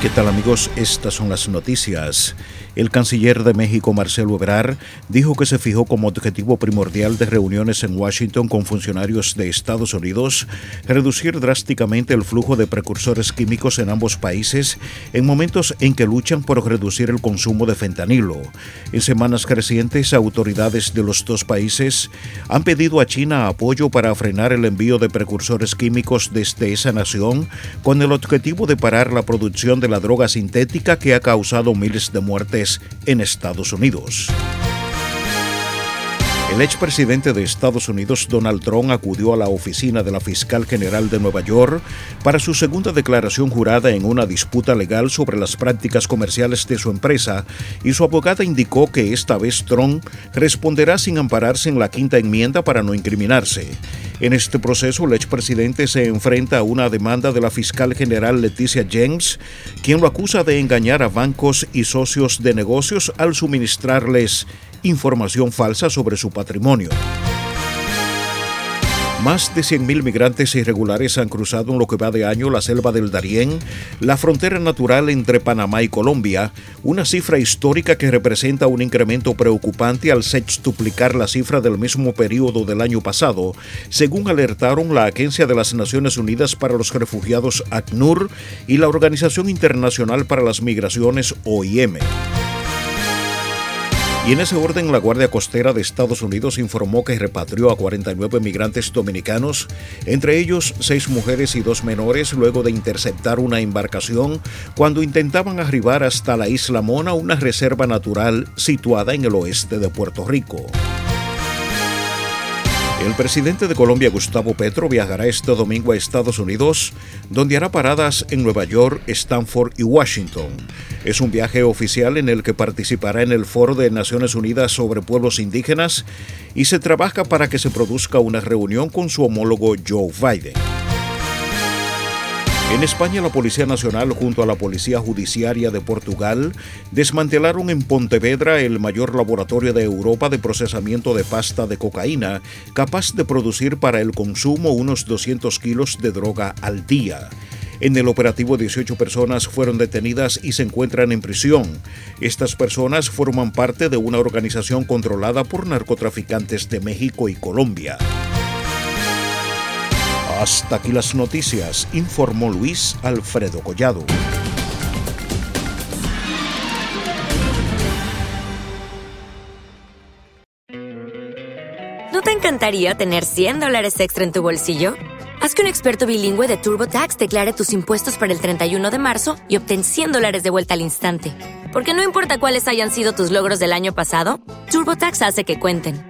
¿Qué tal amigos? Estas son las noticias. El canciller de México, Marcelo Ebrard, dijo que se fijó como objetivo primordial de reuniones en Washington con funcionarios de Estados Unidos reducir drásticamente el flujo de precursores químicos en ambos países en momentos en que luchan por reducir el consumo de fentanilo. En semanas crecientes, autoridades de los dos países han pedido a China apoyo para frenar el envío de precursores químicos desde esa nación con el objetivo de parar la producción de la droga sintética que ha causado miles de muertes en Estados Unidos. El expresidente de Estados Unidos, Donald Trump, acudió a la oficina de la fiscal general de Nueva York para su segunda declaración jurada en una disputa legal sobre las prácticas comerciales de su empresa y su abogada indicó que esta vez Trump responderá sin ampararse en la quinta enmienda para no incriminarse. En este proceso, el expresidente se enfrenta a una demanda de la fiscal general Leticia James, quien lo acusa de engañar a bancos y socios de negocios al suministrarles información falsa sobre su patrimonio. Más de 100.000 migrantes irregulares han cruzado en lo que va de año la selva del Darién, la frontera natural entre Panamá y Colombia, una cifra histórica que representa un incremento preocupante al sextuplicar la cifra del mismo periodo del año pasado, según alertaron la Agencia de las Naciones Unidas para los Refugiados ACNUR y la Organización Internacional para las Migraciones OIM. Y en ese orden, la Guardia Costera de Estados Unidos informó que repatrió a 49 migrantes dominicanos, entre ellos seis mujeres y dos menores, luego de interceptar una embarcación cuando intentaban arribar hasta la isla Mona, una reserva natural situada en el oeste de Puerto Rico. El presidente de Colombia, Gustavo Petro, viajará este domingo a Estados Unidos, donde hará paradas en Nueva York, Stanford y Washington. Es un viaje oficial en el que participará en el Foro de Naciones Unidas sobre Pueblos Indígenas y se trabaja para que se produzca una reunión con su homólogo Joe Biden. En España, la Policía Nacional junto a la Policía Judiciaria de Portugal desmantelaron en Pontevedra el mayor laboratorio de Europa de procesamiento de pasta de cocaína, capaz de producir para el consumo unos 200 kilos de droga al día. En el operativo 18 personas fueron detenidas y se encuentran en prisión. Estas personas forman parte de una organización controlada por narcotraficantes de México y Colombia. Hasta aquí las noticias, informó Luis Alfredo Collado. ¿No te encantaría tener 100 dólares extra en tu bolsillo? Haz que un experto bilingüe de TurboTax declare tus impuestos para el 31 de marzo y obtén 100 dólares de vuelta al instante. Porque no importa cuáles hayan sido tus logros del año pasado, TurboTax hace que cuenten